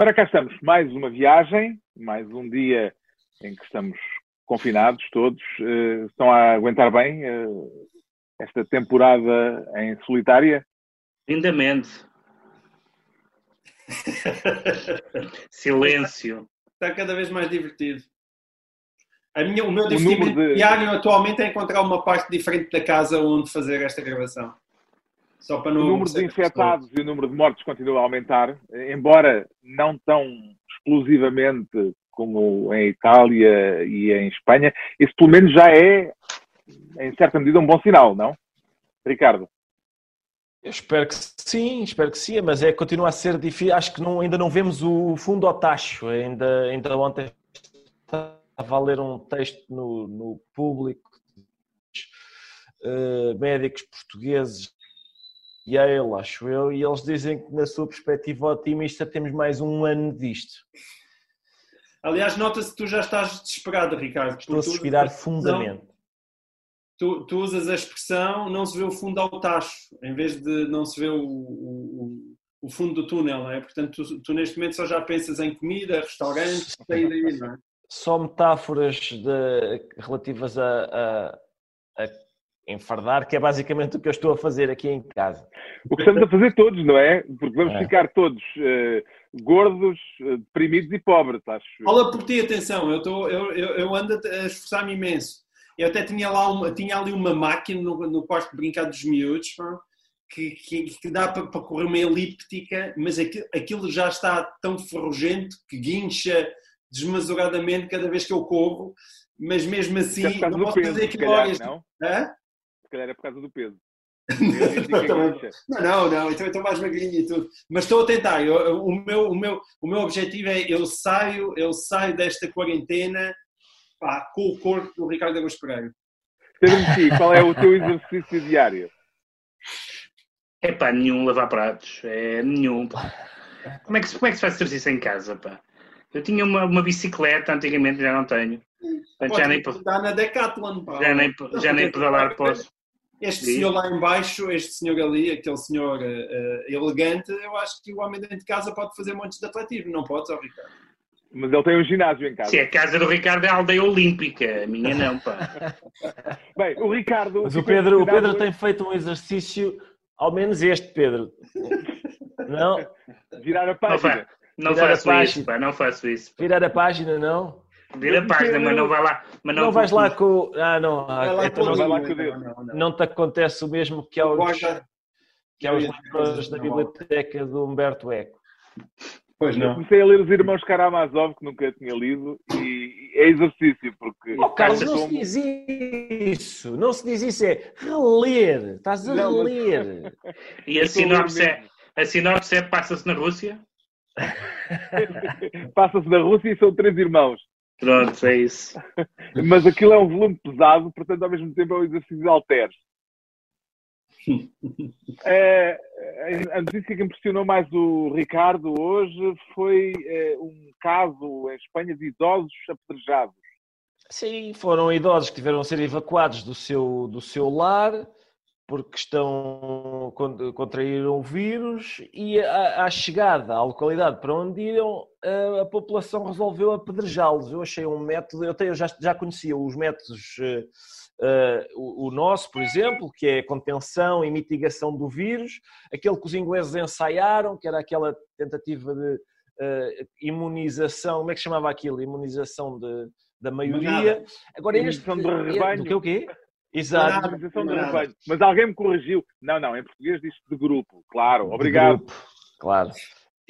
Ora, cá estamos. Mais uma viagem, mais um dia em que estamos confinados todos. Uh, estão a aguentar bem uh, esta temporada em solitária? Lindamente. Silêncio. Está cada vez mais divertido. A minha, o meu o divertimento de... diário atualmente é encontrar uma parte diferente da casa onde fazer esta gravação. Só para não o número de infectados e o número de mortes continua a aumentar, embora não tão explosivamente como em Itália e em Espanha. Isso pelo menos já é, em certa medida, um bom sinal, não? Ricardo? Eu espero que sim, espero que sim, mas é continua a ser difícil. Acho que não, ainda não vemos o fundo ao tacho. Ainda, ainda ontem estava a ler um texto no, no público uh, médicos portugueses Yale, acho eu, e eles dizem que, na sua perspectiva otimista, temos mais um ano disto. Aliás, nota-se que tu já estás desesperado, Ricardo. Estou a suspirar fundamente. Tu, tu, usas a expressão não se vê o fundo ao tacho, em vez de não se vê o, o, o fundo do túnel, não é? Portanto, tu, tu, neste momento só já pensas em comida, restaurantes, sair daí, não é? Só metáforas de, relativas a, a, a enfardar, que é basicamente o que eu estou a fazer aqui em casa. O que estamos a fazer todos, não é? Porque vamos é. ficar todos uh, gordos, uh, deprimidos e pobres, acho. Fala por ti, atenção, eu, estou, eu, eu, eu ando a esforçar-me imenso. Eu até tinha, lá uma, tinha ali uma máquina no, no quarto de brincar dos miúdos, que, que, que, dá para, para, correr uma elíptica, mas aquilo, aquilo já está tão ferrugento que guincha desmesuradamente cada vez que eu corro, mas mesmo assim não posso peso, fazer aquilo calhar, não? Hã? Se calhar é por causa do peso. não, não, não, então estou mais magrinho e tudo. Mas estou a tentar. Eu, o, meu, o, meu, o meu objetivo é eu saio, eu saio desta quarentena pá, com o corpo do Ricardo Agus Pereira. Pedro qual é o teu exercício diário? É pá, nenhum lavar pratos. É nenhum. Como é que, como é que se faz exercício em casa, pá? Eu tinha uma, uma bicicleta antigamente, já não tenho. já nem, na Decathlon, pá. Já nem, já nem pedalar posso. Este Sim. senhor lá embaixo, este senhor ali, aquele senhor uh, elegante, eu acho que o homem dentro de casa pode fazer montes de atletismo, não pode, ó Ricardo? Mas ele tem um ginásio em casa. Se a casa do Ricardo é a aldeia olímpica, a minha não, pá. Bem, o Ricardo. Mas o Pedro, o Pedro tem feito um exercício, ao menos este, Pedro. Não? Virar a página. Não, fa não faço isso, pá, não faço isso. Virar a página, não? Vira a página, mas não vai lá. Mas não, não vais lá com. Ah, não. Vai então não, vai lá com o dedo. Não, não, não, te acontece o mesmo que aos, que aos leitores da biblioteca do Humberto Eco. Pois não. Eu comecei a ler os Irmãos Karamazov, que nunca tinha lido, e é exercício, porque... Oh, Carlos, não como... se diz isso. Não se diz isso, é reler. Estás a não, reler. Mas... E a sinopse, é, a sinopse é passa-se na Rússia? passa-se na Rússia e são três irmãos. Pronto, é isso. Mas aquilo é um volume pesado, portanto, ao mesmo tempo é um exercício alter. é, a notícia que impressionou mais o Ricardo hoje foi é, um caso em Espanha de idosos apedrejados. Sim, foram idosos que tiveram a ser evacuados do seu, do seu lar porque estão contraíram o vírus e à, chegada à localidade para onde iam a, a população resolveu apedrejá-los. Eu achei um método, eu, tenho, eu já, já conhecia os métodos, uh, o, o, nosso, por exemplo, que é contenção e mitigação do vírus, aquele que os ingleses ensaiaram, que era aquela tentativa de uh, imunização, como é que chamava aquilo? Imunização de, da maioria. Agora, este, de rebanho. Do que o quê? Exato. de Mas alguém me corrigiu. Não, não, em português diz de grupo. Claro, obrigado. Grupo. Claro.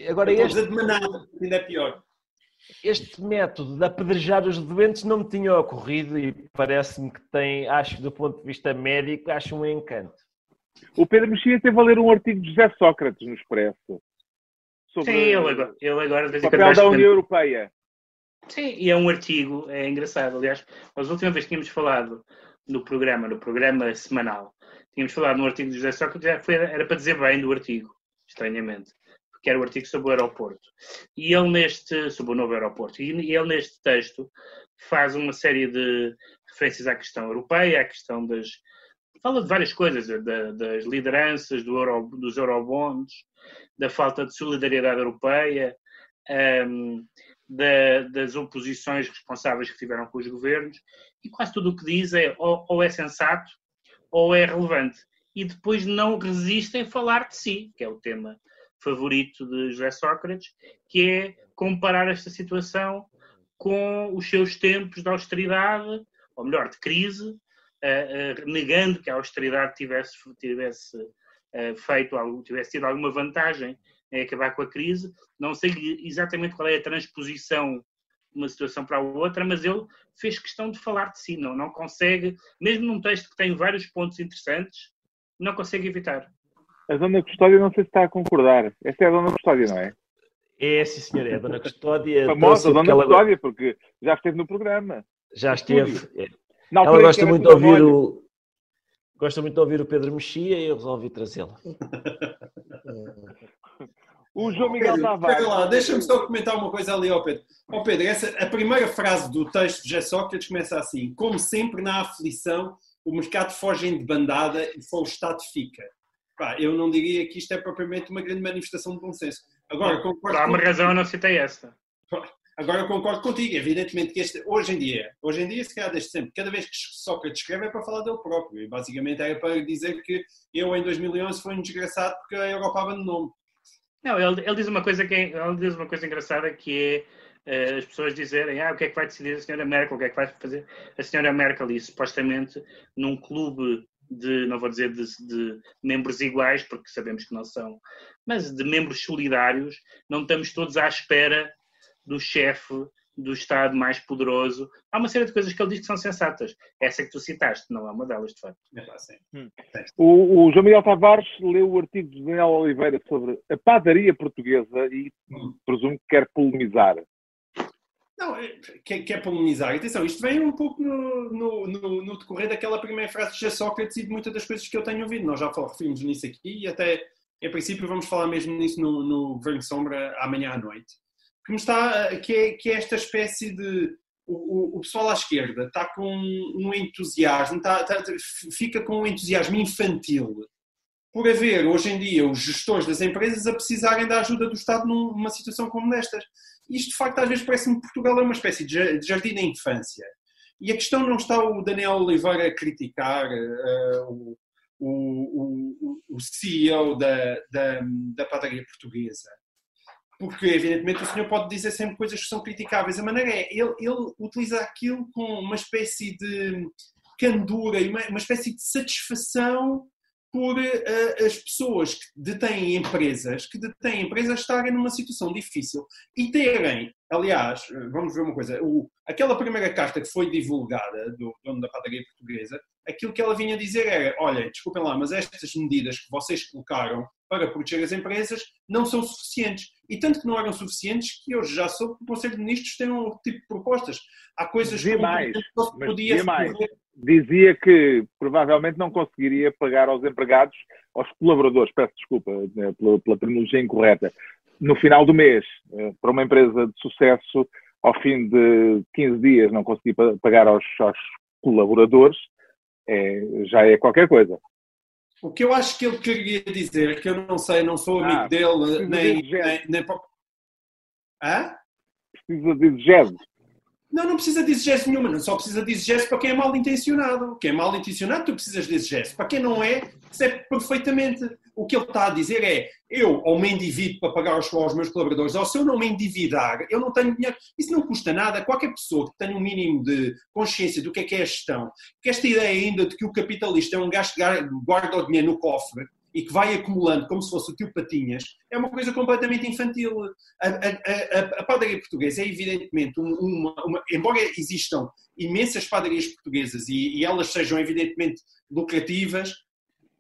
Agora este... de manada, ainda é pior. Este método de apedrejar os doentes não me tinha ocorrido e parece-me que tem, acho do ponto de vista médico, acho um encanto. O Pedro Mexia teve a ler um artigo de José Sócrates no Expresso. Sobre Sim, ele agora, ele agora o papel da União Europeia. Sim, e é um artigo, é engraçado. Aliás, a última vez que tínhamos falado no programa, no programa semanal. Tínhamos falado no artigo de José Sócrates, foi, era para dizer bem do artigo, estranhamente, porque era o artigo sobre o aeroporto. E ele neste, sobre o novo aeroporto, e ele neste texto faz uma série de referências à questão europeia, à questão das. Fala de várias coisas, da, das lideranças, do euro, dos eurobonds, da falta de solidariedade europeia, um, da, das oposições responsáveis que tiveram com os governos, e quase tudo o que diz é ou, ou é sensato ou é relevante. E depois não resistem a falar de si, que é o tema favorito de José Sócrates, que é comparar esta situação com os seus tempos de austeridade, ou melhor, de crise, uh, uh, negando que a austeridade tivesse, tivesse uh, feito algo, tivesse tido alguma vantagem em acabar com a crise. Não sei exatamente qual é a transposição de uma situação para a outra, mas ele fez questão de falar de si, não, não consegue, mesmo num texto que tem vários pontos interessantes, não consegue evitar. A Dona Custódia não sei se está a concordar. Esta é a Dona Custódia, não é? É, sim, senhor, é a Dona Custódia. Famosa Dona ela... Custódia, porque já esteve no programa. Já esteve. É. Ela gosta muito de ouvir o. Gosta muito de ouvir o Pedro Mexia e eu resolvi trazê-la. o João Miguel Pedro, Tavares. lá, deixa-me só comentar uma coisa ali ao Pedro. Ó Pedro, essa, a primeira frase do texto de Sócrates começa assim: Como sempre na aflição, o mercado foge de bandada e só o Estado fica. Pá, eu não diria que isto é propriamente uma grande manifestação de bom senso. Agora, concordo. Há uma razão, eu não citei esta. Agora eu concordo contigo, evidentemente que este, hoje em dia, hoje em dia se calhar desde sempre, cada vez que Sócrates escreve é para falar dele próprio, e basicamente é para dizer que eu em 2011 fui um desgraçado porque a Europa abandonou-me. Não, ele, ele, diz uma coisa que é, ele diz uma coisa engraçada que é uh, as pessoas dizerem ah, o que é que vai decidir a senhora Merkel, o que é que vai fazer a senhora Merkel, e supostamente num clube de, não vou dizer de, de, membros iguais, porque sabemos que não são, mas de membros solidários, não estamos todos à espera do chefe do Estado mais poderoso. Há uma série de coisas que ele diz que são sensatas. Essa que tu citaste, não é uma delas, de facto. É, hum. o, o, João Miguel Tavares leu o artigo de Daniel Oliveira sobre a padaria portuguesa e hum. presumo que quer polemizar. Não, é, quer, quer polemizar. Atenção, isto vem um pouco no, no, no, no decorrer daquela primeira frase de Sócrates e de muitas das coisas que eu tenho ouvido. Nós já referimos nisso aqui e até, em princípio, vamos falar mesmo nisso no, no Governo Sombra amanhã à noite. Que, me está, que, é, que é esta espécie de... O, o, pessoal à esquerda está com um entusiasmo, está, está, fica com um entusiasmo infantil por haver, hoje em dia, os gestores das empresas a precisarem da ajuda do Estado numa situação como destas. Isto, de facto, às vezes parece-me que Portugal é uma espécie de jardim da infância. E a questão não está o Daniel Oliveira a criticar uh, o, o, o, CEO da, da, da padaria portuguesa. Porque, evidentemente, o senhor pode dizer sempre coisas que são criticáveis. A maneira é, ele, ele utiliza aquilo com uma espécie de candura e uma, uma espécie de satisfação por uh, as pessoas que detêm empresas, que detêm empresas estarem numa situação difícil e terem, aliás, vamos ver uma coisa, o, aquela primeira carta que foi divulgada do dono da padaria portuguesa, aquilo que ela vinha dizer era, olha, desculpem lá, mas estas medidas que vocês colocaram para proteger as empresas não são suficientes. E tanto que não eram suficientes que hoje já soube que o Conselho de Ministros tem um tipo de propostas. Há coisas que mais, não podia mais dizia que provavelmente não conseguiria pagar aos empregados, aos colaboradores, peço desculpa né, pela, pela terminologia incorreta, no final do mês, eh, para uma empresa de sucesso, ao fim de 15 dias não conseguir pagar aos, aos colaboradores, é, já é qualquer coisa. O que eu acho que ele queria dizer, que eu não sei, não sou amigo ah, dele, nem, nem, nem... Hã? Precisa de exegese. Não, não precisa de exigência nenhuma, não só precisa de exigência para quem é mal intencionado. Quem é mal intencionado, tu precisas de exigência. Para quem não é, percebe perfeitamente. O que ele está a dizer é: eu ou me endivido para pagar aos, aos meus colaboradores, ou se eu não me endividar, eu não tenho dinheiro. Isso não custa nada. Qualquer pessoa que tenha um mínimo de consciência do que é que é a gestão, que esta ideia ainda de que o capitalista é um gasto que guarda o dinheiro no cofre, e que vai acumulando como se fosse o tio Patinhas, é uma coisa completamente infantil. A, a, a, a padaria portuguesa é evidentemente uma, uma, embora existam imensas padarias portuguesas e, e elas sejam evidentemente lucrativas,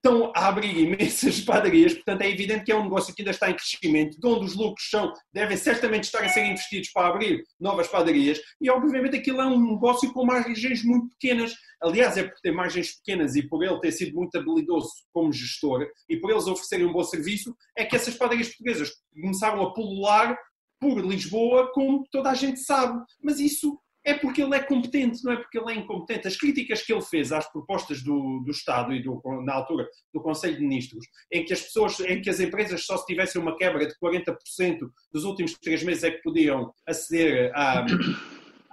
estão a abrir imensas padarias, portanto é evidente que é um negócio que ainda está em crescimento, de onde os lucros são, devem certamente estar a ser investidos para abrir novas padarias, e obviamente aquilo é um negócio com margens muito pequenas. Aliás, é por ter margens pequenas e por ele ter sido muito habilidoso como gestor e por eles oferecerem um bom serviço, é que essas padarias portuguesas começaram a pulular por Lisboa, como toda a gente sabe. Mas isso é porque ele é competente, não é porque ele é incompetente. As críticas que ele fez às propostas do, do Estado e do, na altura do Conselho de Ministros, em que as pessoas, em que as empresas só se tivessem uma quebra de 40% dos últimos três meses é que podiam aceder a,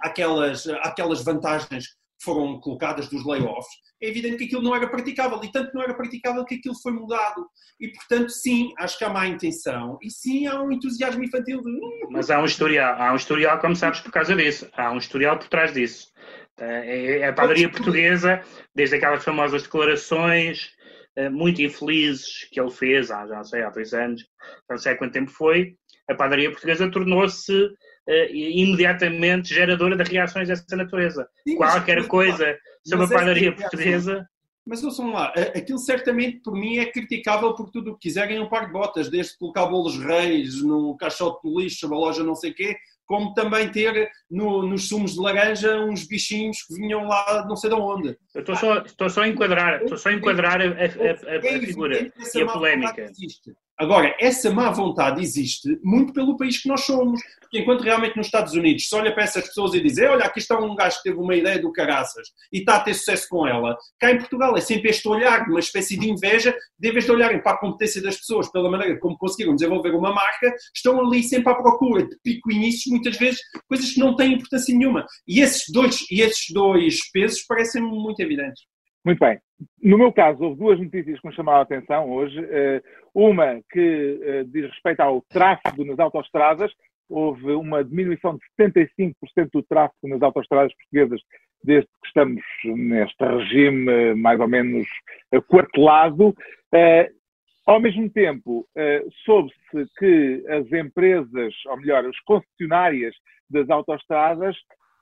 àquelas, àquelas vantagens foram colocadas dos layoffs, é evidente que aquilo não era praticável e tanto não era praticável que aquilo foi mudado. E, portanto, sim, acho que há má intenção e sim, há um entusiasmo infantil de... Hum, Mas há um historial, há um historial, como sabes, por causa disso. Há um historial por trás disso. É, é a padaria portuguesa, desde aquelas famosas declarações eh, muito infelizes que ele fez, há, já sei, há dois anos, não sei há quanto tempo foi, a padaria portuguesa tornou-se uh, imediatamente geradora de reações dessa natureza. Sim, Qualquer mas, coisa sobre a padaria portuguesa. Mas ouçam lá, aquilo certamente por mim é criticável por tudo o que quiserem um par de botas, desde colocar bolos reis no caixote do lixo, uma loja não sei o quê, como também ter no, nos sumos de laranja uns bichinhos que vinham lá não sei de onde. Eu estou só, estou só a enquadrar, estou só a, enquadrar a, a, a, a figura e a polémica. Agora, essa má vontade existe muito pelo país que nós somos. Porque enquanto realmente nos Estados Unidos se olha para essas pessoas e diz olha, aqui está um gajo que teve uma ideia do caraças e está a ter sucesso com ela, cá em Portugal é sempre este olhar uma espécie de inveja, de vez de olharem para a competência das pessoas, pela maneira como conseguiram desenvolver uma marca, estão ali sempre à procura de pico-inícios, muitas vezes coisas que não têm importância nenhuma. E esses dois, e esses dois pesos parecem-me muito evidentes. Muito bem. No meu caso, houve duas notícias que me chamaram a atenção hoje. Eh, uma que eh, diz respeito ao tráfego nas autoestradas. Houve uma diminuição de 75% do tráfego nas autoestradas portuguesas desde que estamos neste regime mais ou menos quartelado. Eh, ao mesmo tempo, soube-se que as empresas, ou melhor, as concessionárias das autoestradas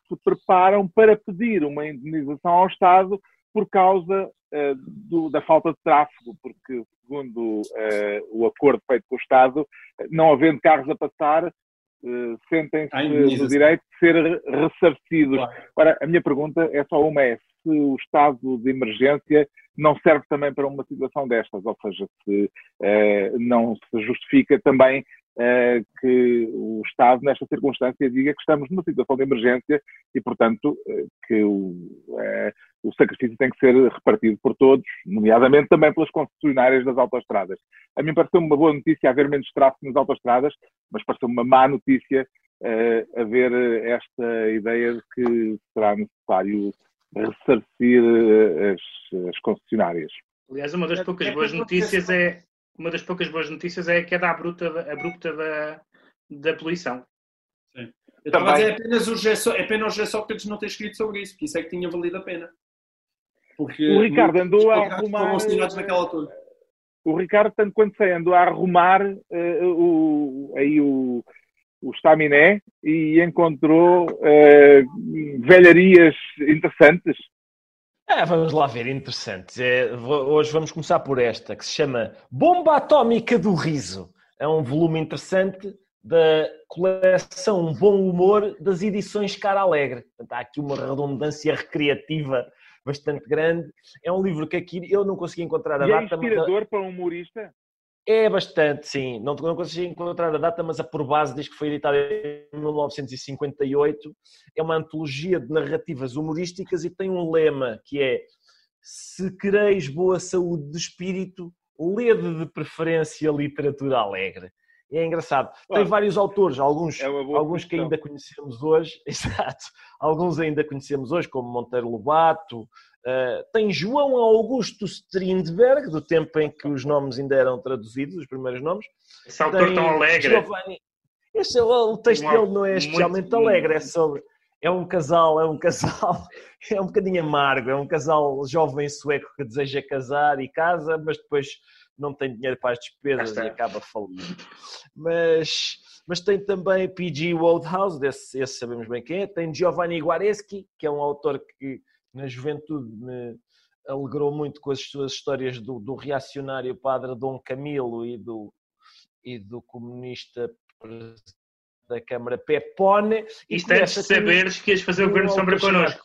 se preparam para pedir uma indenização ao Estado por causa uh, do, da falta de tráfego, porque, segundo uh, o acordo feito com o Estado, não havendo carros a passar, uh, sentem-se no direito de ser ressarcidos. Claro. Agora, a minha pergunta é só uma: é se o estado de emergência não serve também para uma situação destas, ou seja, se não se justifica também que o Estado, nesta circunstância, diga que estamos numa situação de emergência e, portanto, uh, que o, uh, o sacrifício tem que ser repartido por todos, nomeadamente também pelas concessionárias das autoestradas. A mim pareceu uma boa notícia haver menos tráfego nas autoestradas, mas pareceu uma má notícia haver esta ideia de que será necessário ressarcir as, as concessionáries. Aliás, uma das poucas boas notícias é uma das poucas boas notícias é a queda abrupta, abrupta da, da poluição. Sim. Eu estava a dizer apenas o G, é pena o G Sócrates não ter escrito sobre isso, porque isso é que tinha valido a pena. Porque o Ricardo andou a arrumar. Naquela altura. O Ricardo, tanto quanto sei, andou a arrumar uh, o, aí o, o estaminé e encontrou uh, velharias interessantes é, vamos lá ver, interessante. É, hoje vamos começar por esta, que se chama Bomba Atómica do Riso. É um volume interessante da coleção Bom Humor das edições Cara Alegre. Portanto, há aqui uma redundância recreativa bastante grande. É um livro que aqui eu não consegui encontrar a e é data. É inspirador mas... para um humorista? É bastante, sim. Não, não consegui encontrar a data, mas a por base diz que foi editada em 1958. É uma antologia de narrativas humorísticas e tem um lema que é se quereis boa saúde de espírito, lede de preferência literatura alegre. É engraçado. Tem vários autores, alguns, é alguns que ainda conhecemos hoje, exato, alguns ainda conhecemos hoje, como Monteiro Lobato, Uh, tem João Augusto Strindberg, do tempo em que os nomes ainda eram traduzidos, os primeiros nomes. Esse autor tão alegre. Giovanni... Este, o texto dele não é especialmente muito, alegre, é sobre. É um casal, é um casal, é um bocadinho amargo, é um casal jovem sueco que deseja casar e casa, mas depois não tem dinheiro para as despesas e acaba falindo. Mas, mas tem também P.G. Wodehouse, esse, esse sabemos bem quem é, tem Giovanni Guareschi, que é um autor que na juventude me alegrou muito com as suas histórias do, do reacionário padre Dom Camilo e do, e do comunista da Câmara Pepone. Isto antes de saberes que ias fazer o Governo Sombra connosco.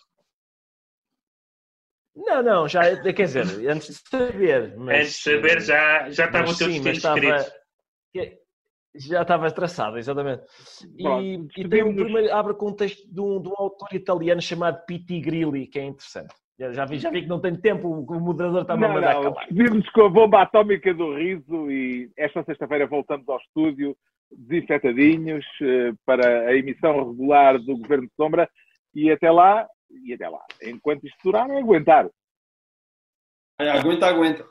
Não, não, já, quer dizer, antes de saber. Mas, antes de saber já, já estava o teu destino escrito. Já estava traçado, exatamente. E, e tem um primeiro, abre com um texto de um, de um autor italiano chamado Pitti Grilli, que é interessante. Já, já, vi, já vi que não tem tempo, o moderador está-me a mandar acabar. Vimos com a bomba atómica do riso e esta sexta-feira voltamos ao estúdio desinfetadinhos eh, para a emissão regular do Governo de Sombra e até lá, e até lá, enquanto isto durar, é aguentar. É, aguenta, aguenta.